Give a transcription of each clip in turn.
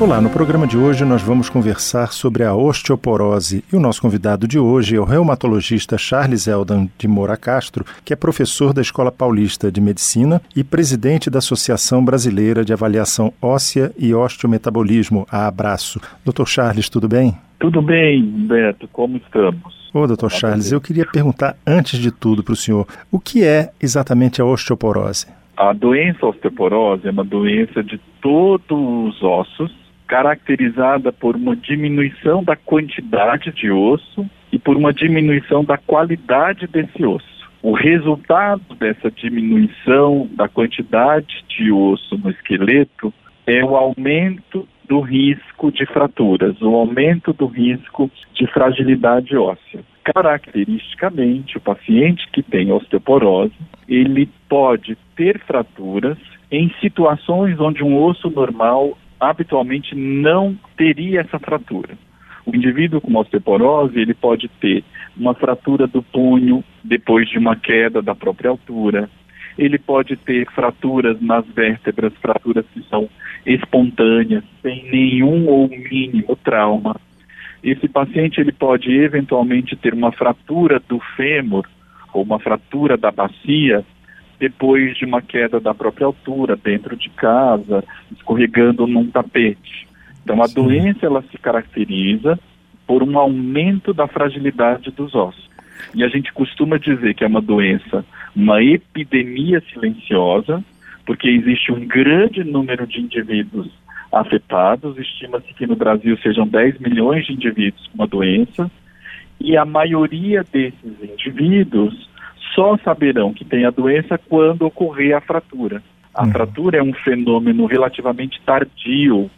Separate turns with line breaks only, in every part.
Olá, no programa de hoje nós vamos conversar sobre a osteoporose e o nosso convidado de hoje é o reumatologista Charles Eldan de Moura Castro, que é professor da Escola Paulista de Medicina e presidente da Associação Brasileira de Avaliação Óssea e Osteometabolismo, a Abraço. Doutor Charles, tudo bem?
Tudo bem, Beto, como estamos?
Ô, doutor Charles, eu queria perguntar antes de tudo para o senhor, o que é exatamente a osteoporose?
A doença osteoporose é uma doença de todos os ossos, caracterizada por uma diminuição da quantidade de osso e por uma diminuição da qualidade desse osso. O resultado dessa diminuição da quantidade de osso no esqueleto é o aumento do risco de fraturas, o aumento do risco de fragilidade óssea. Caracteristicamente, o paciente que tem osteoporose, ele pode ter fraturas em situações onde um osso normal habitualmente não teria essa fratura. O indivíduo com osteoporose, ele pode ter uma fratura do punho depois de uma queda da própria altura. Ele pode ter fraturas nas vértebras, fraturas que são espontâneas, sem nenhum ou mínimo trauma. Esse paciente ele pode eventualmente ter uma fratura do fêmur ou uma fratura da bacia depois de uma queda da própria altura, dentro de casa, escorregando num tapete. Então a Sim. doença ela se caracteriza por um aumento da fragilidade dos ossos. E a gente costuma dizer que é uma doença, uma epidemia silenciosa, porque existe um grande número de indivíduos afetados, estima-se que no Brasil sejam 10 milhões de indivíduos com a doença, e a maioria desses indivíduos só saberão que tem a doença quando ocorrer a fratura. A uhum. fratura é um fenômeno relativamente tardio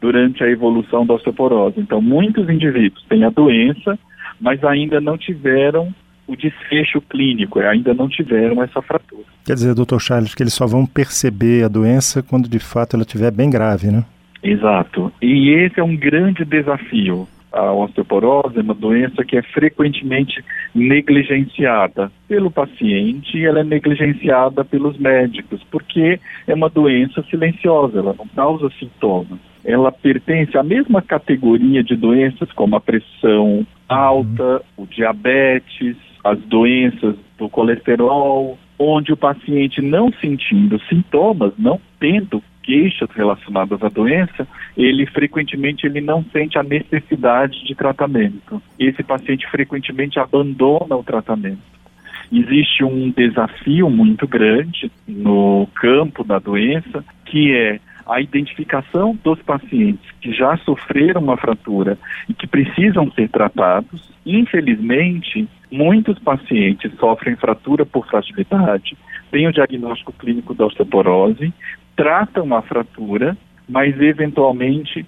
durante a evolução da osteoporose. Então, muitos indivíduos têm a doença, mas ainda não tiveram o desfecho clínico, ainda não tiveram essa fratura.
Quer dizer, doutor Charles, que eles só vão perceber a doença quando de fato ela estiver bem grave, né?
Exato. E esse é um grande desafio. A osteoporose é uma doença que é frequentemente negligenciada pelo paciente e ela é negligenciada pelos médicos, porque é uma doença silenciosa, ela não causa sintomas. Ela pertence à mesma categoria de doenças como a pressão alta, o diabetes, as doenças do colesterol, onde o paciente não sentindo sintomas, não tendo queixas relacionadas à doença, ele frequentemente ele não sente a necessidade de tratamento. Esse paciente frequentemente abandona o tratamento. Existe um desafio muito grande no campo da doença, que é a identificação dos pacientes que já sofreram uma fratura e que precisam ser tratados. Infelizmente, muitos pacientes sofrem fratura por fragilidade, têm o diagnóstico clínico da osteoporose, tratam a fratura, mas eventualmente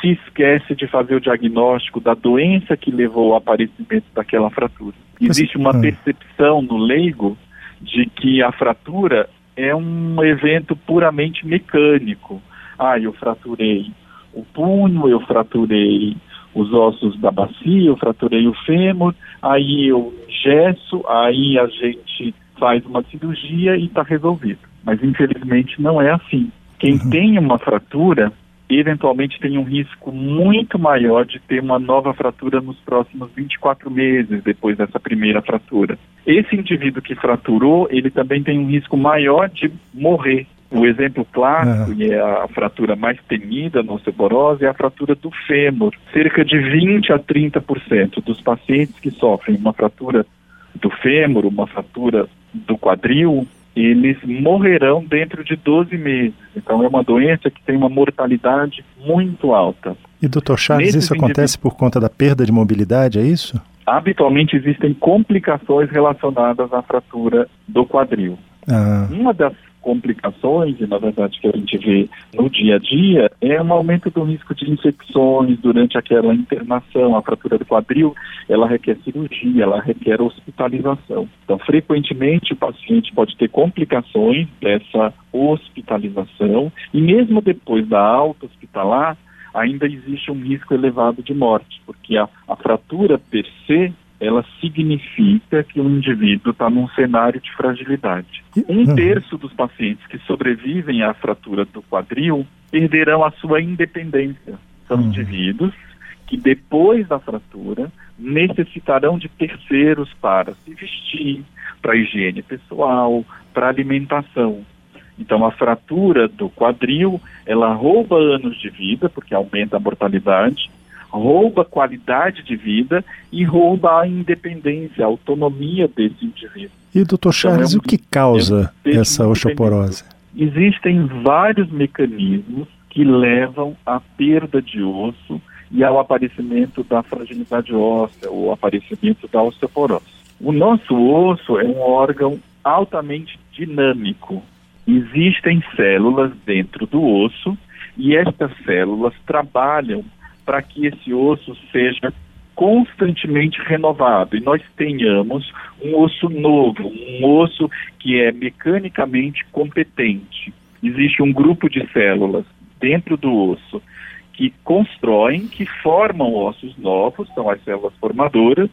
se esquece de fazer o diagnóstico da doença que levou ao aparecimento daquela fratura. Existe uma percepção no leigo de que a fratura é um evento puramente mecânico. Ah, eu fraturei o punho, eu fraturei os ossos da bacia, eu fraturei o fêmur, aí eu gesso, aí a gente faz uma cirurgia e está resolvido. Mas infelizmente não é assim. Quem uhum. tem uma fratura eventualmente tem um risco muito maior de ter uma nova fratura nos próximos 24 meses depois dessa primeira fratura. Esse indivíduo que fraturou, ele também tem um risco maior de morrer. O exemplo clássico, uhum. e é a fratura mais temida na osteoporose, é a fratura do fêmur. Cerca de 20 a 30% dos pacientes que sofrem uma fratura do fêmur, uma fratura do quadril, eles morrerão dentro de 12 meses. Então é uma doença que tem uma mortalidade muito alta.
E doutor Charles, Nesses isso acontece por conta da perda de mobilidade, é isso?
Habitualmente existem complicações relacionadas à fratura do quadril. Ah. Uma das complicações, e na verdade que a gente vê no dia a dia, é um aumento do risco de infecções durante aquela internação. A fratura do quadril, ela requer cirurgia, ela requer hospitalização. Então, frequentemente, o paciente pode ter complicações dessa hospitalização, e mesmo depois da alta hospitalar, ainda existe um risco elevado de morte, porque a, a fratura per se ela significa que o indivíduo está num cenário de fragilidade. Um uhum. terço dos pacientes que sobrevivem à fratura do quadril perderão a sua independência. São uhum. indivíduos que depois da fratura necessitarão de terceiros para se vestir, para higiene pessoal, para alimentação. Então a fratura do quadril, ela rouba anos de vida porque aumenta a mortalidade rouba a qualidade de vida e rouba a independência, a autonomia desse indivíduo.
E, doutor Charles, então, é um, o que causa é um essa osteoporose?
Existem vários mecanismos que levam à perda de osso e ao aparecimento da fragilidade óssea, ou aparecimento da osteoporose. O nosso osso é um órgão altamente dinâmico. Existem células dentro do osso e estas células trabalham para que esse osso seja constantemente renovado e nós tenhamos um osso novo, um osso que é mecanicamente competente. Existe um grupo de células dentro do osso que constroem, que formam ossos novos, são as células formadoras,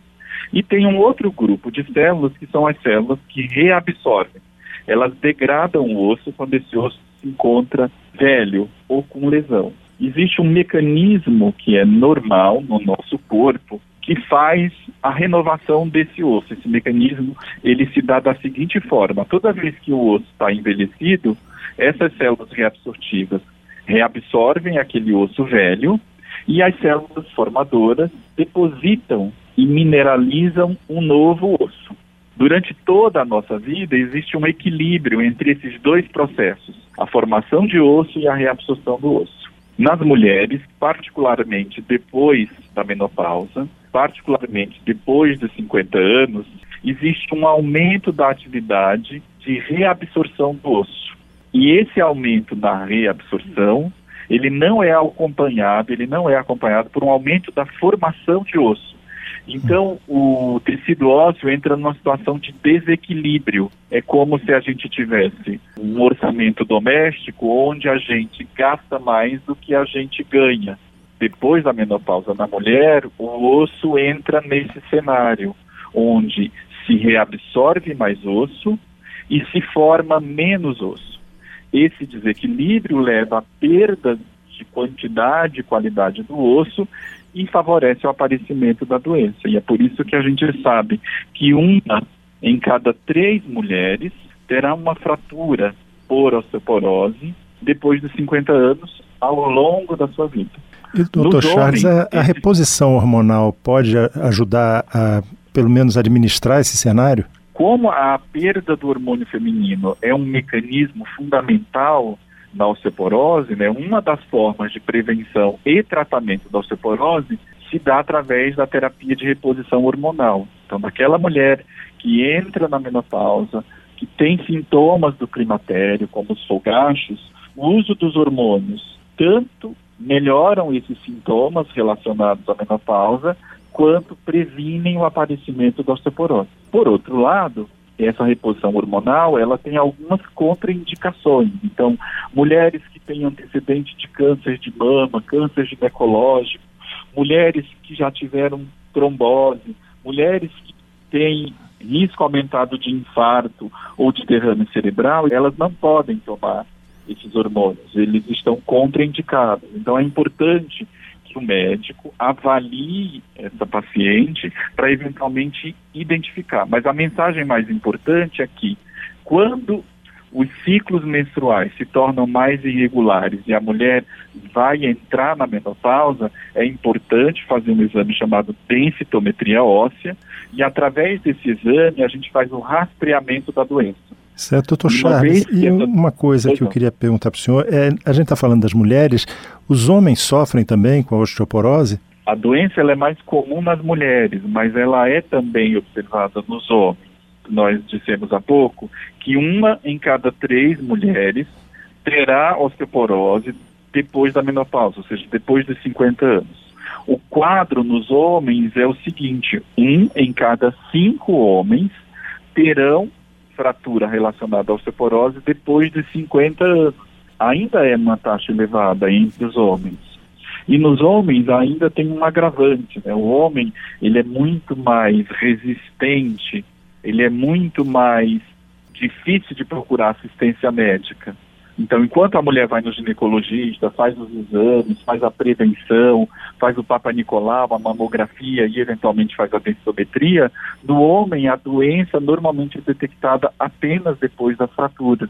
e tem um outro grupo de células que são as células que reabsorvem. Elas degradam o osso quando esse osso se encontra velho ou com lesão existe um mecanismo que é normal no nosso corpo que faz a renovação desse osso. Esse mecanismo ele se dá da seguinte forma: toda vez que o osso está envelhecido, essas células reabsortivas reabsorvem aquele osso velho e as células formadoras depositam e mineralizam um novo osso. Durante toda a nossa vida existe um equilíbrio entre esses dois processos, a formação de osso e a reabsorção do osso. Nas mulheres, particularmente depois da menopausa, particularmente depois dos 50 anos, existe um aumento da atividade de reabsorção do osso. E esse aumento da reabsorção, ele não é acompanhado, ele não é acompanhado por um aumento da formação de osso. Então, o tecido ósseo entra numa situação de desequilíbrio. É como se a gente tivesse um orçamento doméstico onde a gente gasta mais do que a gente ganha. Depois da menopausa na mulher, o osso entra nesse cenário, onde se reabsorve mais osso e se forma menos osso. Esse desequilíbrio leva à perda de quantidade e qualidade do osso e favorece o aparecimento da doença. E é por isso que a gente sabe que uma em cada três mulheres terá uma fratura por osteoporose depois dos 50 anos ao longo da sua vida.
E, doutor Nos Charles, homens, a, a reposição hormonal pode ajudar a, pelo menos, administrar esse cenário?
Como a perda do hormônio feminino é um mecanismo fundamental na osteoporose, né, uma das formas de prevenção e tratamento da osteoporose se dá através da terapia de reposição hormonal. Então, daquela mulher que entra na menopausa, que tem sintomas do climatério, como os folgachos, o uso dos hormônios tanto melhoram esses sintomas relacionados à menopausa, quanto previnem o aparecimento da osteoporose. Por outro lado, essa reposição hormonal, ela tem algumas contraindicações. Então, mulheres que têm antecedente de câncer de mama, câncer ginecológico, mulheres que já tiveram trombose, mulheres que têm risco aumentado de infarto ou de derrame cerebral, elas não podem tomar esses hormônios, eles estão contraindicados. Então, é importante o médico avalie essa paciente para eventualmente identificar. Mas a mensagem mais importante é que quando os ciclos menstruais se tornam mais irregulares e a mulher vai entrar na menopausa, é importante fazer um exame chamado densitometria óssea e através desse exame a gente faz o rastreamento da doença.
Certo, doutor Charles. E uma coisa que eu queria perguntar para o senhor é: a gente está falando das mulheres, os homens sofrem também com a osteoporose?
A doença ela é mais comum nas mulheres, mas ela é também observada nos homens. Nós dissemos há pouco que uma em cada três mulheres terá osteoporose depois da menopausa, ou seja, depois dos 50 anos. O quadro nos homens é o seguinte: um em cada cinco homens terão fratura relacionada à osteoporose depois de 50 anos. Ainda é uma taxa elevada entre os homens. E nos homens ainda tem um agravante, né? O homem, ele é muito mais resistente, ele é muito mais difícil de procurar assistência médica. Então, enquanto a mulher vai no ginecologista, faz os exames, faz a prevenção, faz o Papa Nicolau, a mamografia e eventualmente faz a densitometria, no homem a doença normalmente é detectada apenas depois da fratura.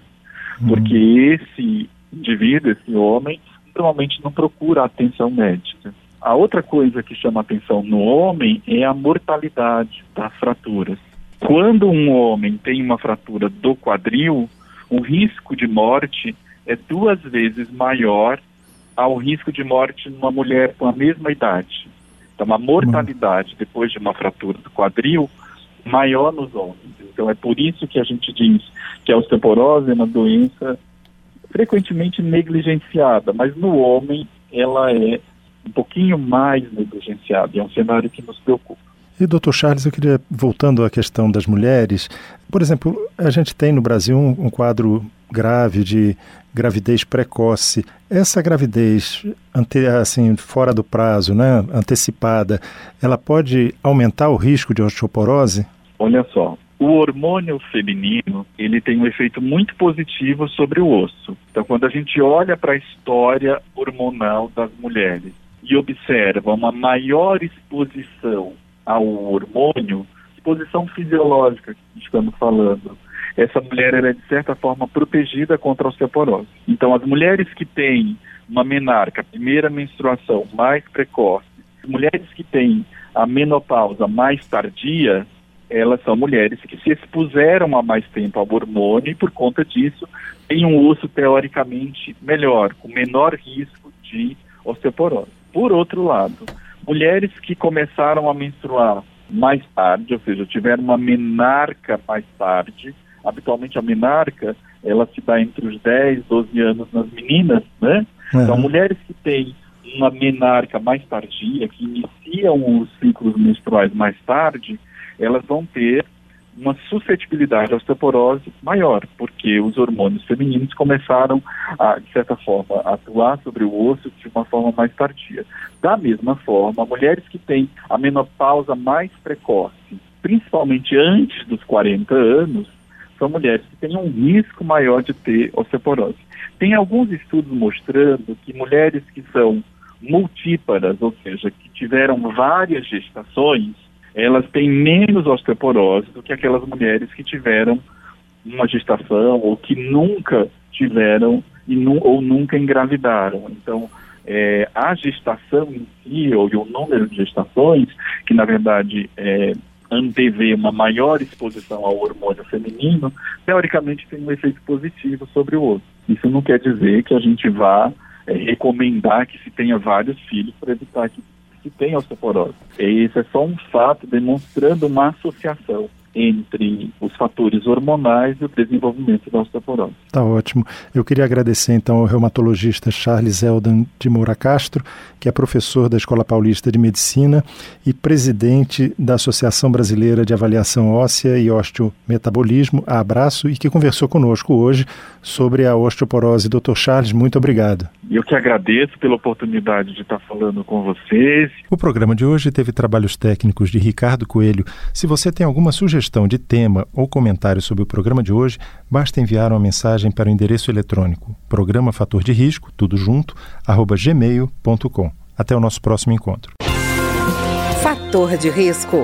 Uhum. Porque esse indivíduo, esse homem, normalmente não procura atenção médica. A outra coisa que chama atenção no homem é a mortalidade das fraturas. Quando um homem tem uma fratura do quadril, o risco de morte é duas vezes maior ao risco de morte numa mulher com a mesma idade. Então, a mortalidade depois de uma fratura do quadril maior nos homens. Então, é por isso que a gente diz que a osteoporose é uma doença frequentemente negligenciada, mas no homem ela é um pouquinho mais negligenciada. É um cenário que nos preocupa.
E, doutor Charles, eu queria, voltando à questão das mulheres, por exemplo, a gente tem no Brasil um, um quadro grave de gravidez precoce. Essa gravidez, ante, assim, fora do prazo, né, antecipada, ela pode aumentar o risco de osteoporose?
Olha só, o hormônio feminino ele tem um efeito muito positivo sobre o osso. Então, quando a gente olha para a história hormonal das mulheres e observa uma maior exposição ao hormônio, exposição fisiológica que estamos falando, essa mulher é de certa forma protegida contra a osteoporose. Então, as mulheres que têm uma menarca, primeira menstruação mais precoce, mulheres que têm a menopausa mais tardia, elas são mulheres que se expuseram há mais tempo ao hormônio e, por conta disso, têm um osso teoricamente melhor, com menor risco de osteoporose. Por outro lado, mulheres que começaram a menstruar mais tarde, ou seja, tiveram uma menarca mais tarde, habitualmente a menarca, ela se dá entre os 10, 12 anos nas meninas, né? Uhum. Então, mulheres que têm uma menarca mais tardia, que iniciam os ciclos menstruais mais tarde, elas vão ter uma suscetibilidade à osteoporose maior, porque os hormônios femininos começaram a, de certa forma, atuar sobre o osso de uma forma mais tardia. Da mesma forma, mulheres que têm a menopausa mais precoce, principalmente antes dos 40 anos, são mulheres que têm um risco maior de ter osteoporose. Tem alguns estudos mostrando que mulheres que são multíparas, ou seja, que tiveram várias gestações, elas têm menos osteoporose do que aquelas mulheres que tiveram uma gestação ou que nunca tiveram e nu ou nunca engravidaram. Então, é, a gestação em si, ou o número de gestações, que na verdade é, antevê uma maior exposição ao hormônio feminino, teoricamente tem um efeito positivo sobre o osso. Isso não quer dizer que a gente vá é, recomendar que se tenha vários filhos para evitar que que tem osteoporose. Esse é só um fato demonstrando uma associação entre os fatores hormonais e o desenvolvimento da osteoporose.
Tá ótimo. Eu queria agradecer então ao reumatologista Charles Eldan de Moura Castro, que é professor da Escola Paulista de Medicina e presidente da Associação Brasileira de Avaliação Óssea e Osteometabolismo, a Abraço, e que conversou conosco hoje sobre a osteoporose. Dr. Charles, muito obrigado.
Eu que agradeço pela oportunidade de estar falando com vocês.
O programa de hoje teve trabalhos técnicos de Ricardo Coelho. Se você tem alguma sugestão sugestão de tema ou comentário sobre o programa de hoje, basta enviar uma mensagem para o endereço eletrônico programa fator de risco, tudo junto, arroba gmail.com. Até o nosso próximo encontro.
Fator de risco,